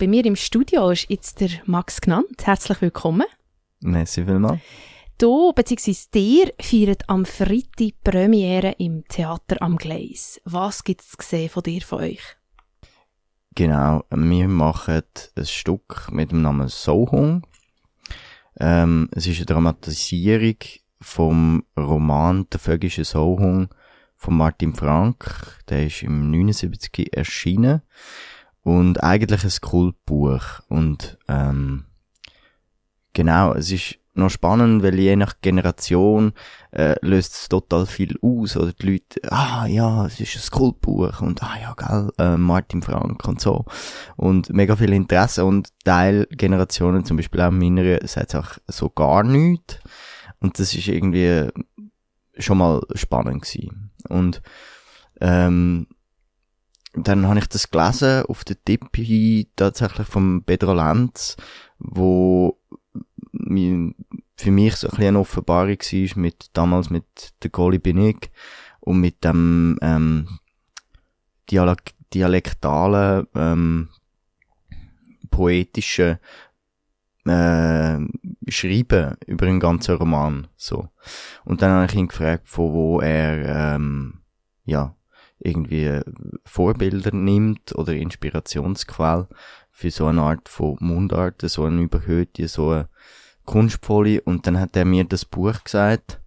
Bei mir im Studio ist jetzt der Max genannt. Herzlich willkommen. Merci vielmals. Du bzw. dir feiert am Freitag Premiere im Theater am Gleis. Was gibt es gesehen von dir, von euch? Genau, wir machen ein Stück mit dem Namen Sohung. Ähm, es ist eine Dramatisierung vom Roman Der vögische Sohung von Martin Frank. Der ist im 79 erschienen. Und eigentlich ein Kultbuch. Und, ähm, genau, es ist noch spannend, weil je nach Generation äh, löst es total viel aus. Oder die Leute, ah ja, es ist ein Kultbuch und ah ja, gell, äh, Martin Frank und so. Und mega viel Interesse und Teilgenerationen, zum Beispiel auch meiner, sagt auch so gar nichts. Und das ist irgendwie schon mal spannend gewesen. Und ähm, dann habe ich das gelesen auf der Tippi tatsächlich vom Pedro Lenz, wo für mich so ein bisschen eine Offenbarung war mit, damals mit der Goli bin ich und mit dem, ähm, Dialek dialektalen, ähm, poetischen, äh, Schreiben über den ganzen Roman, so. Und dann habe ich ihn gefragt, von wo er, ähm, ja, irgendwie Vorbilder nimmt oder Inspirationsquelle für so eine Art von Mundart, so eine überhöhte, so eine kunstvolle. Und dann hat er mir das Buch gesagt.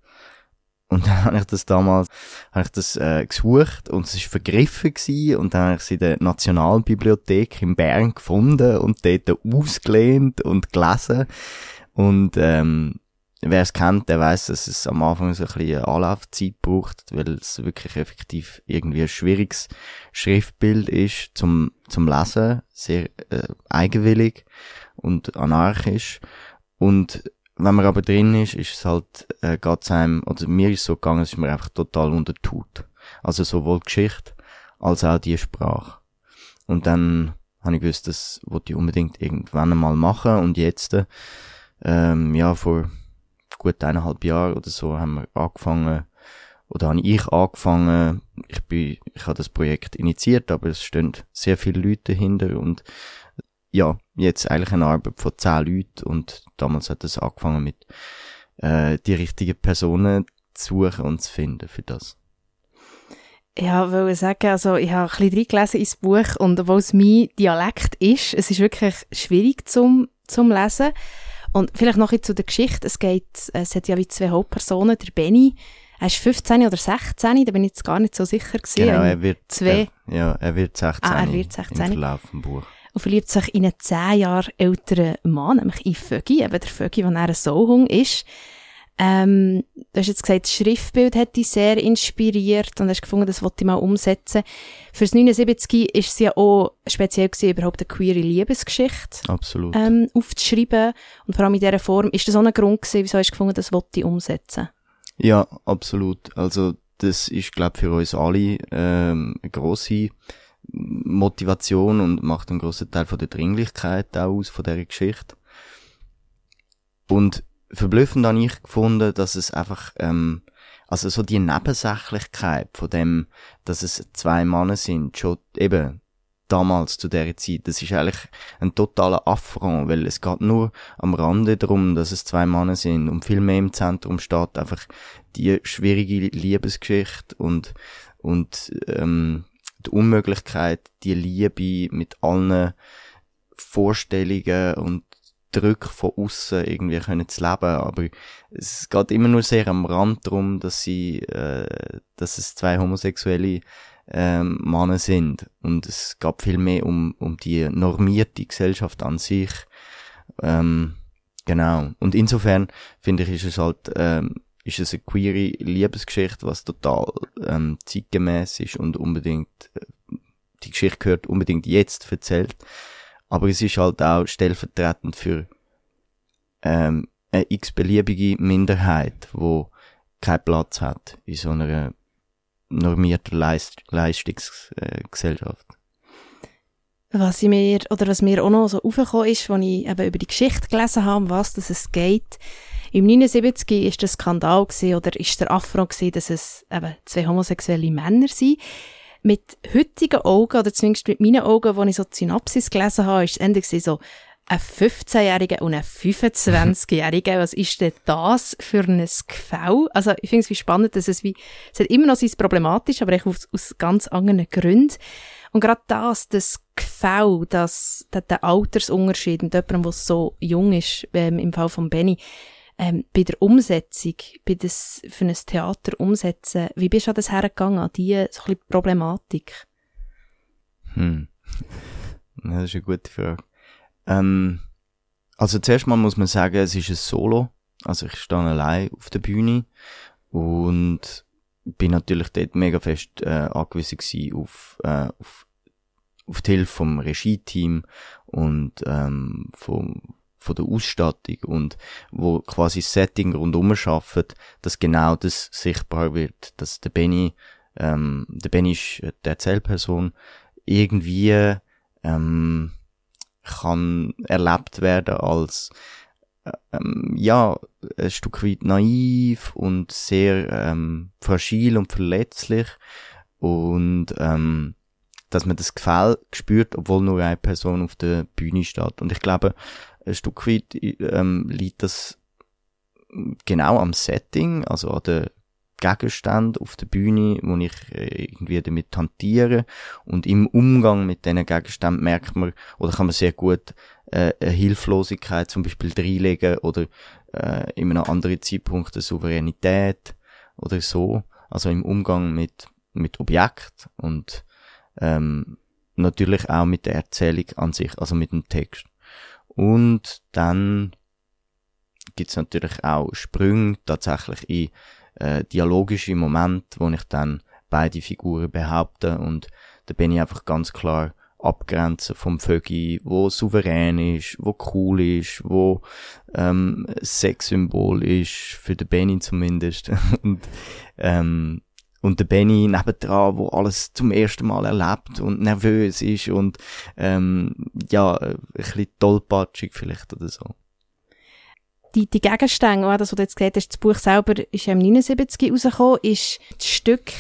Und dann habe ich das damals, habe ich das äh, gesucht und es ist vergriffen gewesen. Und dann habe ich es in der Nationalbibliothek in Bern gefunden und dort ausgelehnt und gelesen. Und ähm, wer es kennt, der weiß, dass es am Anfang so ein bisschen Anlaufzeit braucht, weil es wirklich effektiv irgendwie ein schwieriges Schriftbild ist zum, zum Lesen, sehr äh, eigenwillig und anarchisch. Und wenn man aber drin ist, ist es halt, äh, geht's einem, oder mir ist es so gegangen, es ist mir einfach total unter. Also sowohl Geschichte, als auch die Sprache. Und dann habe ich gewusst, das wollte ich unbedingt irgendwann einmal machen und jetzt, ähm, ja, vor gut eineinhalb Jahren oder so haben wir angefangen, oder habe ich angefangen, ich bin, ich habe das Projekt initiiert, aber es stehen sehr viele Leute dahinter und ja, jetzt eigentlich eine Arbeit von zehn Leuten und damals hat es angefangen mit äh, die richtigen Personen zu suchen und zu finden für das. Ja, will sagen, also ich habe ein bisschen reingelesen ins Buch und obwohl es mein Dialekt ist, es ist wirklich schwierig zum, zum Lesen. Und vielleicht noch zu der Geschichte. Es geht, es hat ja wie zwei Hauptpersonen. Der Benny, er ist 15 oder 16, da bin ich jetzt gar nicht so sicher gewesen. Genau, er wird, zwei. Er, ja, er wird 16. Ah, er wird 16. Im Verlauf vom Buch. Und verliebt sich in einen 10 Jahre älteren Mann, nämlich in Fögi, eben der Fögi, der ein Sohung ist. Ähm, du hast jetzt gesagt, das Schriftbild hat dich sehr inspiriert und hast gefunden, das wollte ich mal umsetzen. Fürs 79 ist es ja auch speziell gewesen, überhaupt eine queere Liebesgeschichte Absolut. Ähm, aufzuschreiben. Und vor allem in dieser Form, ist das auch ein Grund gewesen, wieso hast du gefunden, das wollte ich umsetzen? Ja, absolut. Also das ist, glaube für uns alle ähm, eine grosse Motivation und macht einen grossen Teil von der Dringlichkeit auch aus von dieser Geschichte. Und verblüffend habe ich gefunden, dass es einfach, ähm, also so die Nebensächlichkeit von dem, dass es zwei Männer sind, schon eben damals zu der Zeit, das ist eigentlich ein totaler Affront, weil es geht nur am Rande darum, dass es zwei Männer sind und viel mehr im Zentrum steht einfach die schwierige Liebesgeschichte und und ähm, die Unmöglichkeit, die Liebe mit allen Vorstellungen und Druck von außen irgendwie können zu leben, aber es geht immer nur sehr am Rand darum, dass sie, äh, dass es zwei homosexuelle ähm, Männer sind und es geht viel mehr um um die normierte Gesellschaft an sich. Ähm, genau. Und insofern finde ich, ist es halt ähm, ist es eine queere Liebesgeschichte, was total ähm, zeitgemäß ist und unbedingt äh, die Geschichte gehört unbedingt jetzt erzählt. Aber es ist halt auch stellvertretend für ähm, eine x-beliebige Minderheit, wo keinen Platz hat in so einer normierten Leist Leistungsgesellschaft. Was ich mir, oder was mir auch noch so aufgekommen ist, als ich eben über die Geschichte gelesen habe, was dass es geht. Im 79 ist der Skandal gewesen, oder ist der Affront gewesen, dass es eben zwei homosexuelle Männer sind. Mit heutigen Augen, oder zumindest mit meinen Augen, als ich so die Synopsis gelesen habe, ist es endlich so, ein 15-Jähriger und ein 25-Jähriger, was ist denn das für ein Gefäll? Also ich finde es wie spannend, dass es wie, es hat immer noch sein Problematisch, aber ich aus, aus ganz anderen Gründen. Und gerade das, das Gefäll, das, der, der Altersunterschied mit jemandem, der so jung ist, ähm, im Fall von Benny, ähm, bei der Umsetzung, bei das, für ein Theater umsetzen, wie bist du an das hergegangen, an diese so ein Problematik? Hm. Das ist eine gute Frage. Ähm, also zuerst mal muss man sagen, es ist ein Solo. Also ich stehe allein auf der Bühne und bin natürlich dort mega fest äh, angewiesen gewesen auf, äh, auf, auf die Hilfe vom Regie-Team und ähm, vom, von der Ausstattung und wo quasi das Setting rundum schaffen, dass genau das sichtbar wird, dass der Benny, ähm, der Benny ist die Erzählperson, irgendwie ähm, kann erlebt werden als ähm, ja ein Stück weit naiv und sehr ähm, fragil und verletzlich und ähm, dass man das Gefühl spürt, obwohl nur eine Person auf der Bühne steht. Und ich glaube, ein Stück weit ähm, liegt das genau am Setting, also an der Gegenstände auf der Bühne, wo ich äh, irgendwie damit hantiere und im Umgang mit diesen Gegenständen merkt man oder kann man sehr gut äh, eine Hilflosigkeit zum Beispiel reinlegen oder äh, in einem anderen Zeitpunkt eine Souveränität oder so, also im Umgang mit mit Objekt und ähm, natürlich auch mit der Erzählung an sich, also mit dem Text. Und dann gibt's natürlich auch Sprünge tatsächlich in äh, dialogische Moment, wo ich dann beide Figuren behaupte und da bin ich einfach ganz klar abgrenzen vom Vögi, wo souverän ist, wo cool ist, wo ähm, Sexsymbol ist, für den Benny zumindest. und, ähm, und der Benny nebendran, wo alles zum ersten Mal erlebt und nervös ist und ähm, ja, ein bisschen tollpatschig vielleicht oder so die, die Gegenstände, das, was du jetzt gesagt hast, das Buch selber ist ja im 79 rausgekommen, ist das Stück,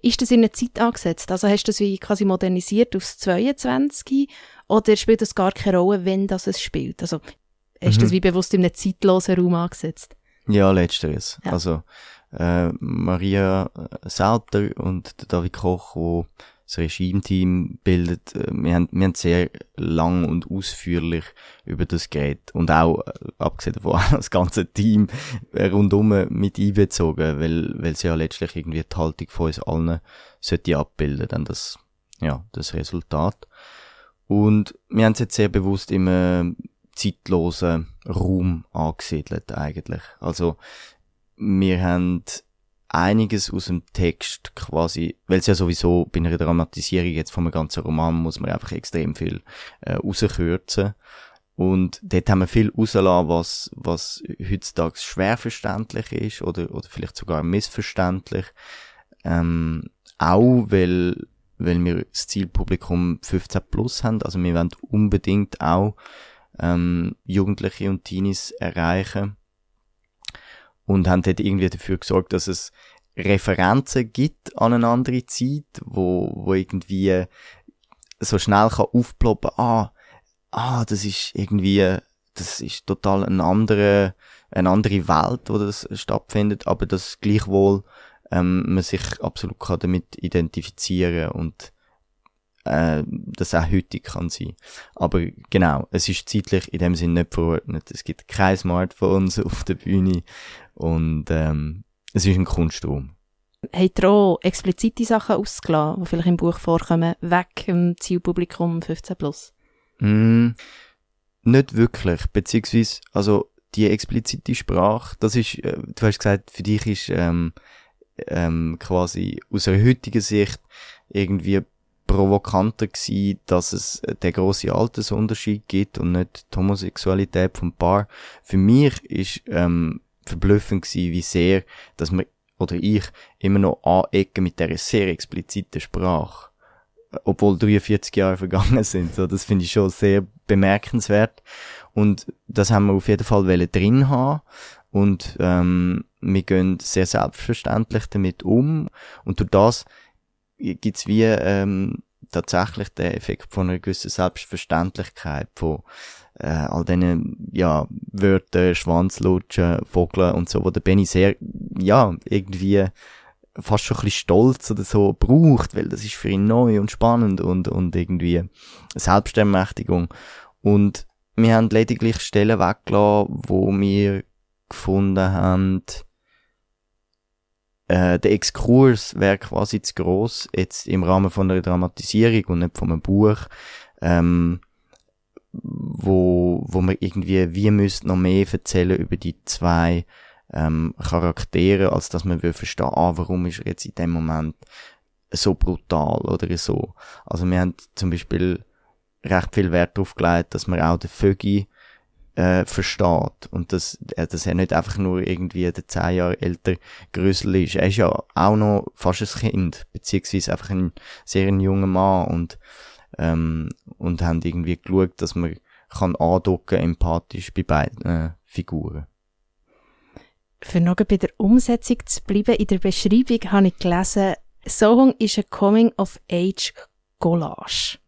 ist das in eine Zeit angesetzt? Also hast du das wie quasi modernisiert aufs 22 oder spielt das gar keine Rolle, wenn das es spielt? Also hast du mhm. das wie bewusst in einem zeitlosen Raum angesetzt? Ja, letzteres. Ja. Also äh, Maria Sauter und David Koch, wo das Regime-Team bildet. Äh, wir haben, wir haben sehr lang und ausführlich über das geredet und auch, äh, abgesehen davon, das ganze Team rundum mit einbezogen, weil, weil sie ja letztlich irgendwie die Haltung von uns allen sollte abbilden, dann das, ja, das Resultat. Und wir haben es jetzt sehr bewusst im äh, zeitlosen Raum angesiedelt eigentlich. Also, wir haben einiges aus dem Text quasi, weil es ja sowieso bei einer Dramatisierung jetzt von einem ganzen Roman muss man einfach extrem viel äh, rauskürzen. Und dort haben wir viel rausgelassen, was, was heutzutage schwer verständlich ist oder, oder vielleicht sogar missverständlich. Ähm, auch weil, weil wir das Zielpublikum 15 plus haben. Also wir wollen unbedingt auch ähm, Jugendliche und Teenies erreichen und haben dort irgendwie dafür gesorgt, dass es Referenzen gibt an eine andere Zeit, wo, wo irgendwie so schnell kann aufploppen, ah, ah, das ist irgendwie, das ist total eine andere, eine andere Welt, wo das stattfindet, aber dass gleichwohl ähm, man sich absolut kann damit identifizieren und äh, das auch heutig kann sein. Aber genau, es ist zeitlich in dem Sinne nicht verordnet. Es gibt kein Smartphones auf der Bühne und ähm, es ist ein Kunstraum. Habt ihr auch explizite Sachen ausgelassen, die vielleicht im Buch vorkommen, weg im Zielpublikum 15+. Plus? Mm, nicht wirklich, beziehungsweise, also die explizite Sprache, das ist, äh, du hast gesagt, für dich ist ähm, ähm, quasi aus einer heutigen Sicht irgendwie provokanter gewesen, dass es den grossen Altersunterschied gibt und nicht die Homosexualität vom Paar. Für mich ist ähm, verblüffend gewesen, wie sehr, dass man oder ich immer noch anecken mit der sehr expliziten Sprache. Obwohl 43 Jahre vergangen sind. So, das finde ich schon sehr bemerkenswert. Und das haben wir auf jeden Fall drin haben. Und ähm, wir gehen sehr selbstverständlich damit um. Und durch das gibt's wie ähm, tatsächlich den Effekt von einer gewissen Selbstverständlichkeit, von äh, all diesen, ja, Wörter, Schwanzlutschen, Vogeln und so, wo der Benny sehr, ja, irgendwie fast schon ein bisschen stolz oder so braucht, weil das ist für ihn neu und spannend und, und irgendwie Selbstermächtigung. Und wir haben lediglich Stellen weggelassen, wo wir gefunden haben, äh, der Exkurs wäre quasi zu gross, jetzt im Rahmen von einer Dramatisierung und nicht von einem Buch, ähm, wo, wo man irgendwie, wie müsste noch mehr erzählen über die zwei ähm, Charaktere, als dass man will verstehen, ah, warum ist er jetzt in dem Moment so brutal oder so. Also wir haben zum Beispiel recht viel Wert darauf gelegt, dass man auch den Vögi äh, versteht und dass, äh, dass er nicht einfach nur irgendwie der zehn Jahre älter Grösel ist. Er ist ja auch noch fast ein Kind, beziehungsweise einfach ein sehr junger Mann und ähm, und haben irgendwie geschaut, dass man kann andocken empathisch bei beiden äh, Figuren. Für noch bei der Umsetzung zu bleiben, in der Beschreibung habe ich gelesen, Song ist ein Coming-of-Age-Collage.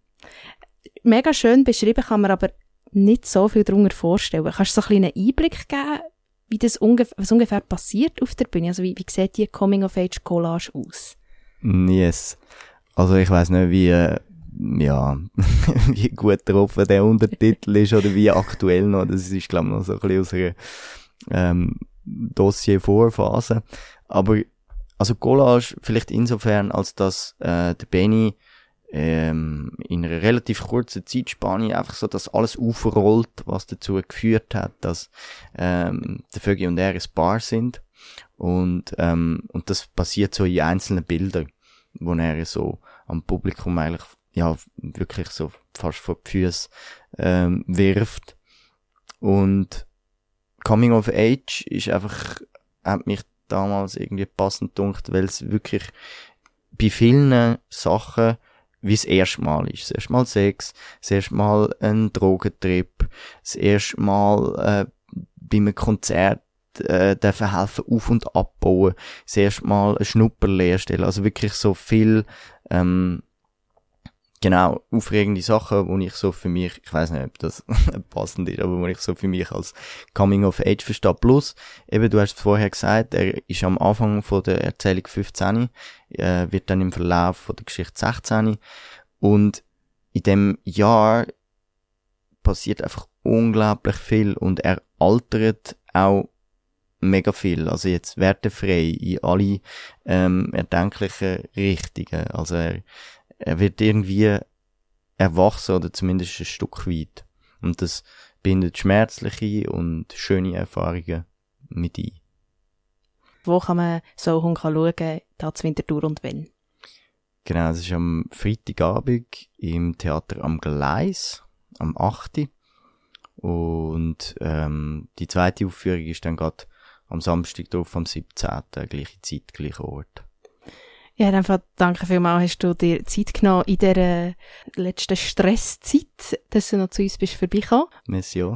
Mega schön beschrieben kann man aber nicht so viel darunter vorstellen. Kannst du so einen kleinen Einblick geben, wie das ungefähr, was ungefähr passiert auf der Bühne? Also wie, wie sieht die Coming-of-Age-Collage aus? Yes. Also ich weiß nicht, wie, äh, ja, wie gut getroffen der Untertitel ist oder wie aktuell noch. Das ist, glaube ich, noch so ein bisschen aus einer ähm, Dossier-Vorphase. Aber also Collage vielleicht insofern, als dass äh, der Benny ähm, in einer relativ kurzen Zeitspanne einfach so dass alles aufrollt, was dazu geführt hat, dass ähm, der Vögel und er ein Paar sind. Und, ähm, und das passiert so in einzelnen Bildern, wo er so am Publikum eigentlich ja wirklich so fast vor die Füße ähm, wirft. Und Coming of Age ist einfach, hat mich damals irgendwie passend gedacht, weil es wirklich bei vielen Sachen wie das erste Mal ist. Das erste Mal Sex, das erste Mal ein Drogentrip, das erste Mal äh, bei einem Konzert äh, dürfen helfen auf- und abbauen, das erste Mal eine Schnupperlehre stellen, also wirklich so viel ähm, genau, aufregende Sachen, wo ich so für mich, ich weiß nicht, ob das passend ist, aber wo ich so für mich als Coming of Age verstehe. Plus, eben, du hast vorher gesagt, er ist am Anfang von der Erzählung 15, äh, wird dann im Verlauf von der Geschichte 16 und in dem Jahr passiert einfach unglaublich viel und er altert auch mega viel, also jetzt wertefrei in alle ähm, erdenklichen Richtungen. Also er, er wird irgendwie erwachsen oder zumindest ein Stück weit. Und das bindet schmerzliche und schöne Erfahrungen mit ein. Wo kann man so schauen, da zu Winterthur und wenn? Genau, es ist am Freitagabend im Theater am Gleis, am 8. Und ähm, die zweite Aufführung ist dann gerade am Samstag drauf, am 17. gleiche Zeit, gleicher Ort. Ja, einfach danke vielmals, hast du dir Zeit genommen in dieser letzten Stresszeit, dass du noch zu uns bist vorbeigekommen. Merci auch.